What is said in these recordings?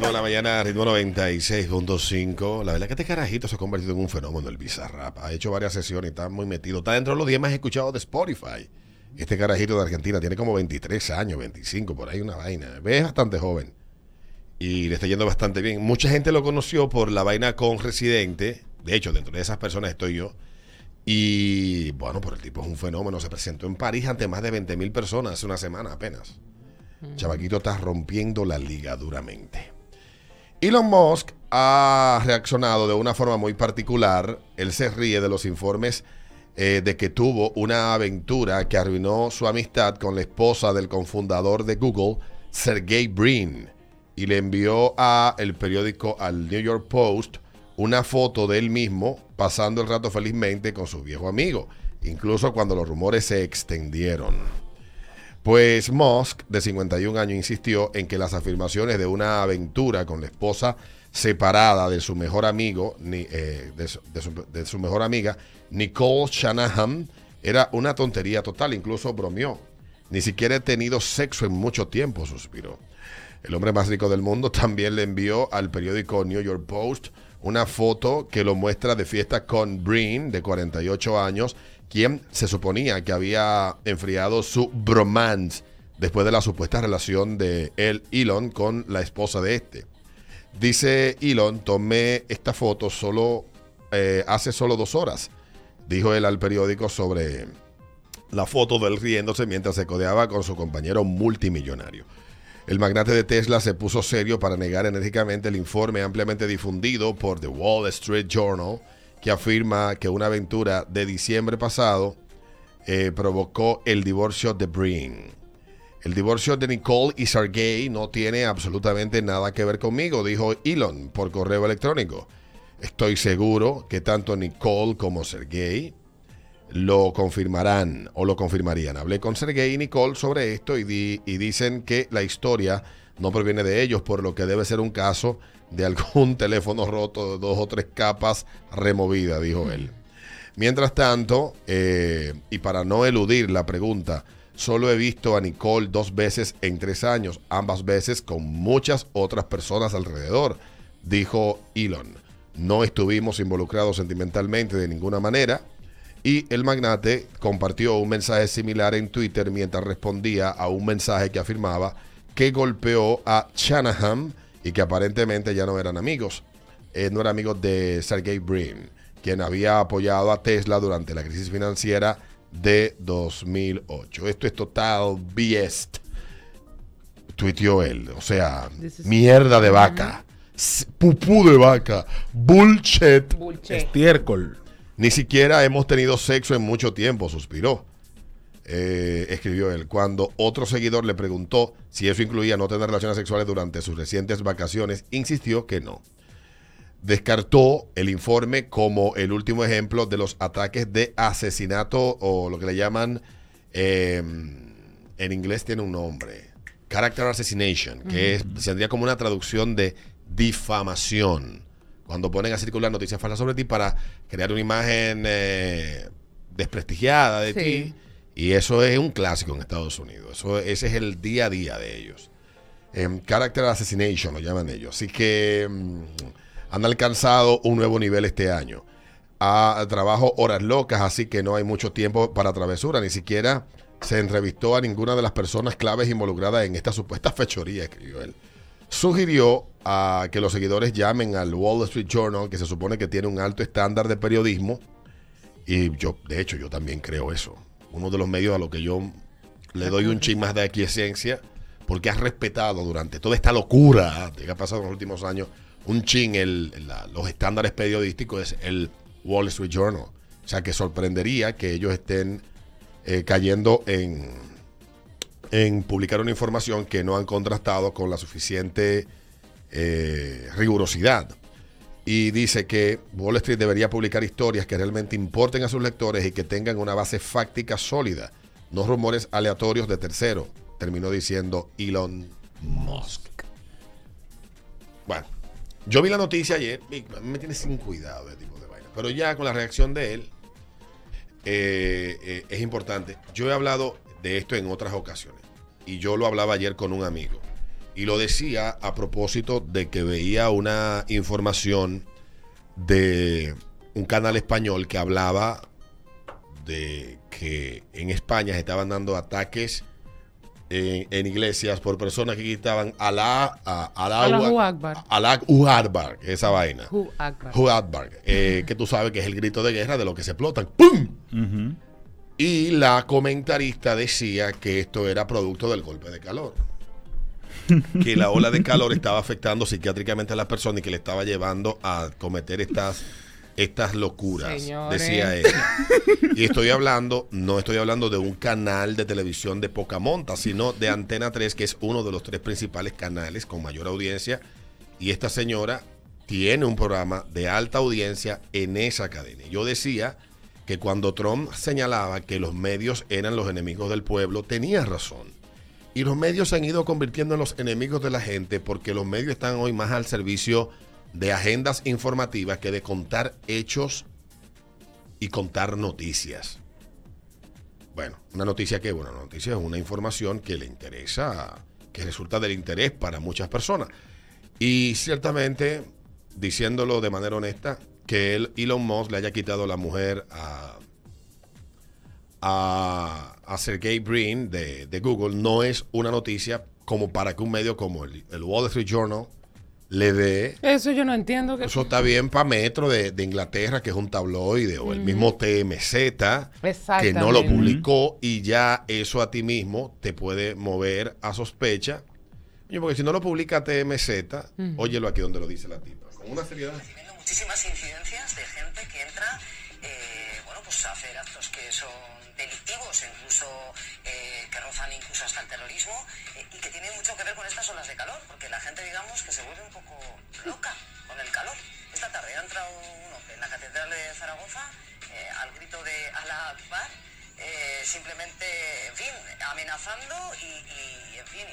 ritmo de la mañana, ritmo 96.5. La verdad que este carajito se ha convertido en un fenómeno, el Bizarrap. Ha hecho varias sesiones y está muy metido. Está dentro de los 10 más escuchados de Spotify. Este carajito de Argentina tiene como 23 años, 25, por ahí una vaina. Es bastante joven. Y le está yendo bastante bien. Mucha gente lo conoció por la vaina con Residente. De hecho, dentro de esas personas estoy yo. Y bueno, por el tipo es un fenómeno. Se presentó en París ante más de 20 mil personas hace una semana apenas. Chavaquito está rompiendo la liga duramente. Elon Musk ha reaccionado de una forma muy particular. Él se ríe de los informes eh, de que tuvo una aventura que arruinó su amistad con la esposa del cofundador de Google, Sergey Brin, y le envió a el periódico al New York Post una foto de él mismo pasando el rato felizmente con su viejo amigo, incluso cuando los rumores se extendieron. Pues Musk, de 51 años, insistió en que las afirmaciones de una aventura con la esposa separada de su mejor amigo, eh, de su- de su mejor amiga, Nicole Shanahan, era una tontería total, incluso bromeó. Ni siquiera he tenido sexo en mucho tiempo, suspiró. El hombre más rico del mundo también le envió al periódico New York Post una foto que lo muestra de fiesta con Breen, de 48 años, quien se suponía que había enfriado su bromance después de la supuesta relación de él, Elon, con la esposa de este. Dice Elon, tomé esta foto solo eh, hace solo dos horas, dijo él al periódico sobre la foto de él riéndose mientras se codeaba con su compañero multimillonario. El magnate de Tesla se puso serio para negar enérgicamente el informe ampliamente difundido por The Wall Street Journal, que afirma que una aventura de diciembre pasado eh, provocó el divorcio de Breen. El divorcio de Nicole y Sergey no tiene absolutamente nada que ver conmigo, dijo Elon por correo electrónico. Estoy seguro que tanto Nicole como Sergey lo confirmarán o lo confirmarían. Hablé con Sergey y Nicole sobre esto y, di- y dicen que la historia no proviene de ellos, por lo que debe ser un caso de algún teléfono roto de dos o tres capas removidas, dijo él. Mientras tanto, eh, y para no eludir la pregunta, solo he visto a Nicole dos veces en tres años, ambas veces con muchas otras personas alrededor, dijo Elon. No estuvimos involucrados sentimentalmente de ninguna manera. Y el magnate compartió un mensaje similar en Twitter mientras respondía a un mensaje que afirmaba que golpeó a Shanahan y que aparentemente ya no eran amigos. Eh, no eran amigos de Sergey Brin, quien había apoyado a Tesla durante la crisis financiera de 2008. Esto es total BS. Tuiteó él. O sea, is- mierda de vaca. Pupú de vaca. Bullshit. Bullshit. Estiércol. Ni siquiera hemos tenido sexo en mucho tiempo, suspiró. Eh, escribió él. Cuando otro seguidor le preguntó si eso incluía no tener relaciones sexuales durante sus recientes vacaciones, insistió que no. Descartó el informe como el último ejemplo de los ataques de asesinato o lo que le llaman, eh, en inglés tiene un nombre, character assassination, que es, sería como una traducción de difamación. Cuando ponen a circular noticias falsas sobre ti para crear una imagen eh, desprestigiada de Sí. ti. Y eso es un clásico en Estados Unidos. Eso, ese es el día a día de ellos. Em, character assassination lo llaman ellos. Así que mm, han alcanzado un nuevo nivel este año. A, trabajo horas locas, así que no hay mucho tiempo para travesura. Ni siquiera se entrevistó a ninguna de las personas claves involucradas en esta supuesta fechoría, escribió él. Sugirió a que los seguidores llamen al Wall Street Journal, que se supone que tiene un alto estándar de periodismo. Y yo, de hecho, yo también creo eso. Uno de los medios a los que yo le doy un chin más de aquiescencia, porque has respetado durante toda esta locura que ha pasado en los últimos años, un chin los estándares periodísticos es el Wall Street Journal. O sea que sorprendería que ellos estén eh, cayendo en, en publicar una información que no han contrastado con la suficiente eh, rigurosidad. Y dice que Wall Street debería publicar historias que realmente importen a sus lectores y que tengan una base fáctica sólida, no rumores aleatorios de tercero, terminó diciendo Elon Musk. Bueno, yo vi la noticia ayer me tiene sin cuidado ese tipo de vaina, pero ya con la reacción de él eh, eh, es importante. Yo he hablado de esto en otras ocasiones y yo lo hablaba ayer con un amigo Y lo decía a propósito de que veía una información de un canal español que hablaba de que en España se estaban dando ataques en, en iglesias por personas que gritaban Alá, a- Alá, Akbar. Esa vaina. Hu Akbar. Hu Akbar, eh, que tú sabes que es el grito de guerra de lo que se explotan. ¡Pum! Y la comentarista decía que esto era producto del golpe de calor. Que la ola de calor estaba afectando psiquiátricamente a las personas y que le estaba llevando a cometer estas, estas locuras. Señores. Decía ella. Y estoy hablando, no estoy hablando de un canal de televisión de poca monta, sino de Antena 3, que es uno de los tres principales canales con mayor audiencia. Y esta señora tiene un programa de alta audiencia en esa cadena. Yo decía que cuando Trump señalaba que los medios eran los enemigos del pueblo, tenía razón. Y los medios se han ido convirtiendo en los enemigos de la gente porque los medios están hoy más al servicio de agendas informativas que de contar hechos y contar noticias. Bueno, una noticia que, bueno, noticia es una información que le interesa, que resulta del interés para muchas personas. Y ciertamente, diciéndolo de manera honesta, que él, Elon Musk le haya quitado la mujer a, a, a Sergey Brin de, de Google no es una noticia como para que un medio como el, el Wall Street Journal le dé. Eso yo no entiendo. Que... Eso está bien para Metro de, de Inglaterra, que es un tabloide, o el mismo TMZ, que no lo publicó, y ya eso a ti mismo te puede mover a sospecha. Porque si no lo publica TMZ, óyelo aquí donde lo dice la tipa. Con una seriedad. muchísimas incidencias pues hacer actos que son delictivos, incluso eh, que rozan incluso hasta el terrorismo, eh, y que tienen mucho que ver con estas olas de calor, porque la gente, digamos, que se vuelve un poco loca con el calor. Esta tarde ha entrado uno en la Catedral de Zaragoza eh, al grito de Alá Akbar, simplemente, en fin, amenazando y, en fin,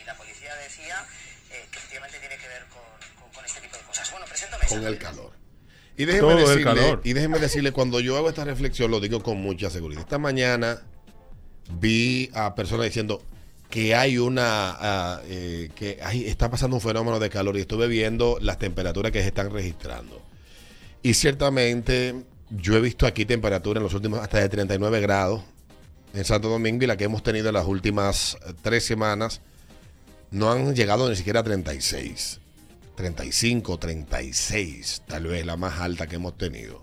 y, la policía decía que efectivamente tiene que ver con, este tipo de cosas. Bueno, presento con el calor. Y déjeme, Todo el decirle, calor. y déjeme decirle, cuando yo hago esta reflexión, lo digo con mucha seguridad. Esta mañana vi a personas diciendo que hay una, eh, que hay- está pasando un fenómeno de calor y estuve viendo las temperaturas que se están registrando. Y ciertamente yo he visto aquí temperaturas en los últimos hasta de 39 grados en Santo Domingo y la que hemos tenido en las últimas eh, tres semanas no han llegado ni siquiera a 36. 35, 36, tal vez la más alta que hemos tenido.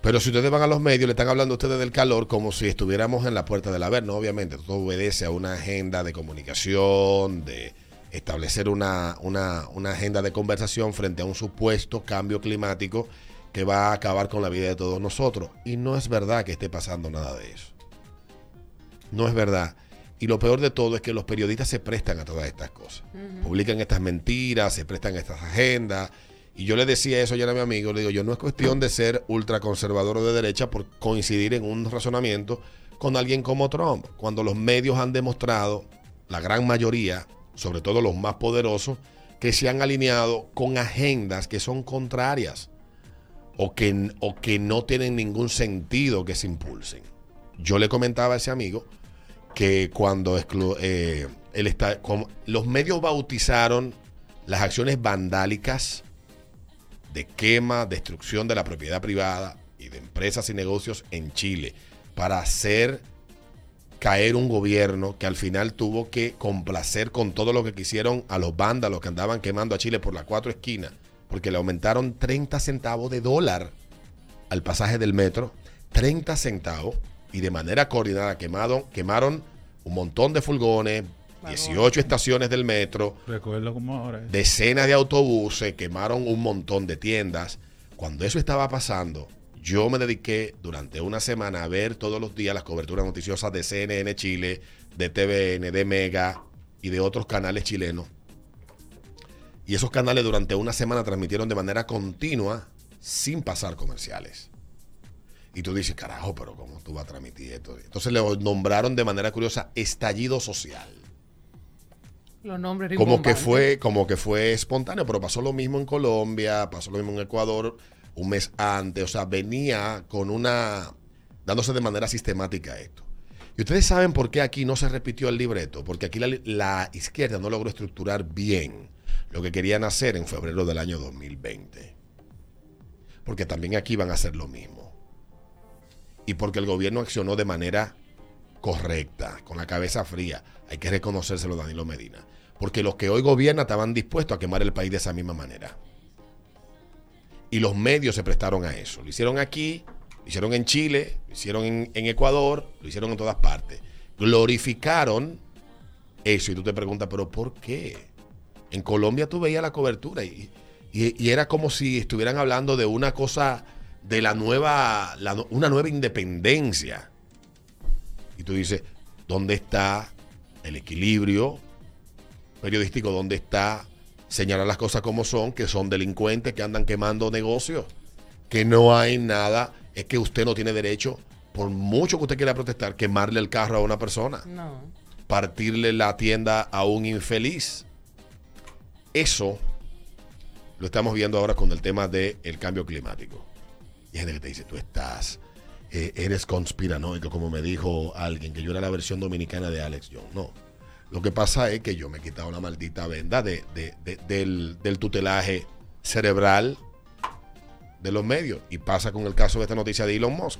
Pero si ustedes van a los medios, le están hablando a ustedes del calor como si estuviéramos en la puerta del Averno. Obviamente, todo obedece a una agenda de comunicación, de establecer una, una, una agenda de conversación frente a un supuesto cambio climático que va a acabar con la vida de todos nosotros. Y no es verdad que esté pasando nada de eso. No es verdad. Y lo peor de todo es que los periodistas se prestan a todas estas cosas. Publican estas mentiras, se prestan a estas agendas. Y yo le decía eso ayer a mi amigo, le digo, yo no es cuestión de ser ultraconservador o de derecha por coincidir en un razonamiento con alguien como Trump. Cuando los medios han demostrado, la gran mayoría, sobre todo los más poderosos, que se han alineado con agendas que son contrarias o que, o que no tienen ningún sentido que se impulsen. Yo le comentaba a ese amigo que cuando eh, como- los medios bautizaron las acciones vandálicas de quema, destrucción de la propiedad privada y de empresas y negocios en Chile para hacer caer un gobierno que al final tuvo que complacer con todo lo que quisieron a los vándalos que andaban quemando a Chile por las cuatro esquinas, porque le aumentaron 30 centavos de dólar al pasaje del metro, 30 centavos, y de manera coordinada quemaron, quemaron un montón de furgones, 18 estaciones del metro, Recuerdo como ahora. es. decenas de autobuses, quemaron un montón de tiendas. Cuando eso estaba pasando, yo me dediqué durante una semana a ver todos los días las coberturas noticiosas de CNN Chile, de TVN, de Mega y de otros canales chilenos. Y esos canales durante una semana transmitieron de manera continua sin pasar comerciales. Y tú dices, carajo, pero ¿cómo tú vas a transmitir esto? Entonces le nombraron de manera curiosa estallido social Los nombres como que fue como que fue espontáneo pero pasó lo mismo en Colombia pasó lo mismo en Ecuador un mes antes o sea venía con una dándose de manera sistemática esto Y ustedes saben por qué aquí no se repitió el libreto, porque aquí la, la izquierda no logró estructurar bien lo que querían hacer en febrero del año 2020. Porque también aquí van a hacer lo mismo. Y porque el gobierno accionó de manera correcta, con la cabeza fría. Hay que reconocérselo, Danilo Medina. Porque los que hoy gobiernan estaban dispuestos a quemar el país de esa misma manera. Y los medios se prestaron a eso. Lo hicieron aquí, lo hicieron en Chile, lo hicieron en, Ecuador, lo hicieron en todas partes. Glorificaron eso. Y tú te preguntas, ¿pero por qué? En Colombia tú veías la cobertura y- y era como si estuvieran hablando de una cosa, de la nueva, la una nueva independencia. Y tú dices, ¿dónde está el equilibrio periodístico? ¿Dónde está señalar las cosas como son, que son delincuentes que andan quemando negocios? Que no hay nada, es que usted no tiene derecho, por mucho que usted quiera protestar, quemarle el carro a una persona No. partirle la tienda a un infeliz. Eso lo estamos viendo ahora con el tema del cambio climático. Y gente que te dice, tú estás, eh, eres conspiranoico, como me dijo alguien, que yo era la versión dominicana de Alex Jones. No. Lo que pasa es que yo me he quitado la maldita venda de, de- de- del, del tutelaje cerebral de los medios. Y pasa con el caso de esta noticia de Elon Musk.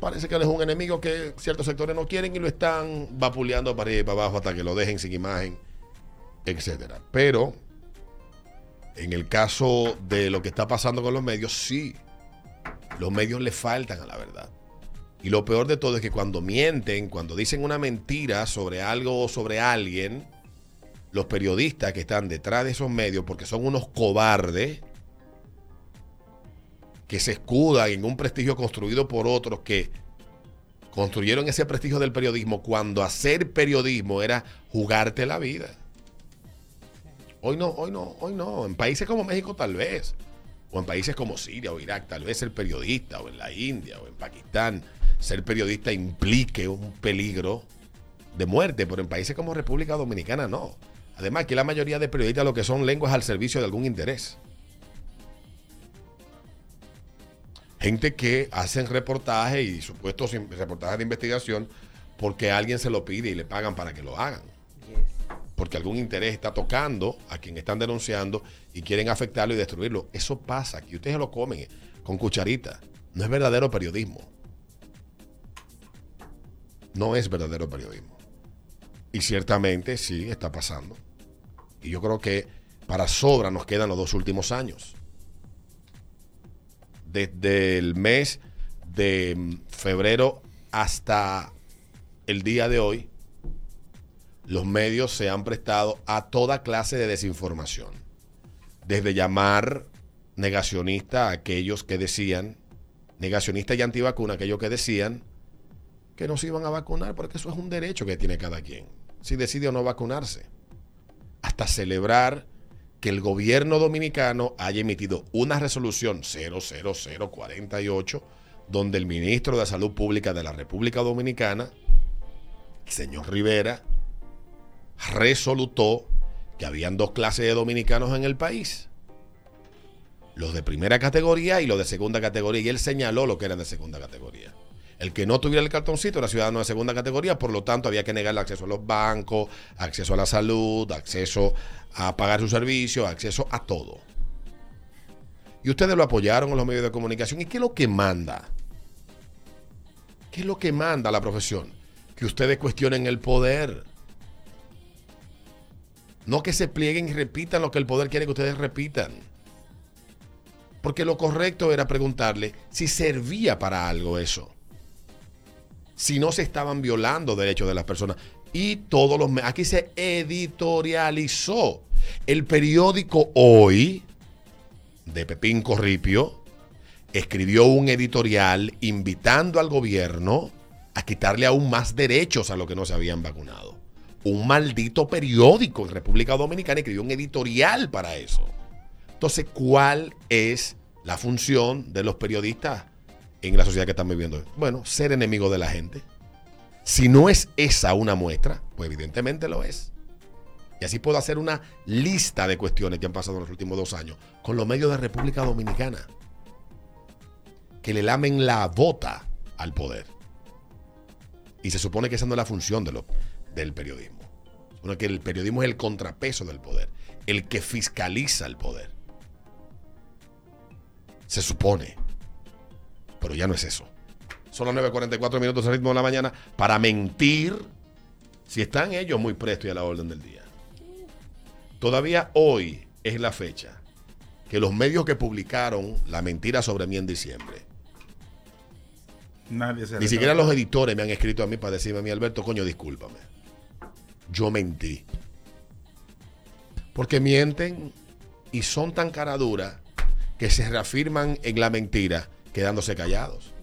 Parece que él es un enemigo que ciertos sectores no quieren y lo están vapuleando para arriba y para abajo hasta que lo dejen sin imagen, etcétera. Pero en el caso de lo que está pasando con los medios, sí, los medios le faltan a la verdad. Y lo peor de todo es que cuando mienten, cuando dicen una mentira sobre algo o sobre alguien, los periodistas que están detrás de esos medios, porque son unos cobardes, que se escudan en un prestigio construido por otros que construyeron ese prestigio del periodismo cuando hacer periodismo era jugarte la vida. Hoy no, hoy no, hoy no. En países como México tal vez. En países como Siria o Irak, tal vez ser periodista, o en la India, o en Pakistán, ser periodista implique un peligro de muerte, pero en países como República Dominicana no. Además, que la mayoría de periodistas lo que son lenguas al servicio de algún interés. Gente que hacen reportajes y supuestos reportajes de investigación porque alguien se lo pide y le pagan para que lo hagan. Porque algún interés está tocando a quien están denunciando y quieren afectarlo y destruirlo. Eso pasa, que ustedes lo comen con cucharita. No es verdadero periodismo. No es verdadero periodismo. Y ciertamente sí está pasando. Y yo creo que para sobra nos quedan los dos últimos años desde el mes de mm, febrero hasta el día de hoy, los medios se han prestado a toda clase de desinformación. Desde llamar negacionista a aquellos que decían, negacionista y antivacuna, aquellos que decían que no se iban a vacunar, porque eso es un derecho que tiene cada quien, si decide o no vacunarse. Hasta celebrar que el gobierno dominicano haya emitido una resolución 00048 donde el ministro de Salud Pública de la República Dominicana, el señor Rivera, resolutó que habían dos clases de dominicanos en el país. Los de primera categoría y los de segunda categoría. Y él señaló lo que eran de segunda categoría. El que no tuviera el cartoncito era ciudadano de segunda categoría, por lo tanto había que negarle acceso a los bancos, acceso a la salud, acceso a pagar su servicio, acceso a todo. Y ustedes lo apoyaron en los medios de comunicación. ¿Y qué es lo que manda? ¿Qué es lo que manda la profesión? Que ustedes cuestionen el poder. No que se plieguen y repitan lo que el poder quiere que ustedes repitan. Porque lo correcto era preguntarle si servía para algo eso. Si no se estaban violando derechos de las personas. Y todos los... Aquí se editorializó. El periódico Hoy, de Pepín Corripio, escribió un editorial invitando al gobierno a quitarle aún más derechos a los que no se habían vacunado. Un maldito periódico en República Dominicana escribió un editorial para eso. Entonces, ¿cuál es la función de los periodistas en la sociedad que estamos viviendo? Bueno, ser enemigo de la gente. Si no es esa una muestra, pues evidentemente lo es. Y así puedo hacer una lista de cuestiones que han pasado en los últimos dos años con los medios de República Dominicana. Que le lamen la bota al poder. Y se supone que esa no es la función del periodismo. Que el periodismo es el contrapeso del poder, el que fiscaliza el poder. Se supone. Pero ya no es eso. Son las 9.44 minutos al ritmo de la mañana para mentir si están ellos muy prestos y a la orden del día. Todavía hoy es la fecha que los medios que publicaron la mentira sobre mí en diciembre, Nadie se ni siquiera los editores me han escrito a mí para decirme a mí, Alberto, coño, discúlpame. Yo mentí. Porque mienten y son tan caraduras que se reafirman en la mentira quedándose callados.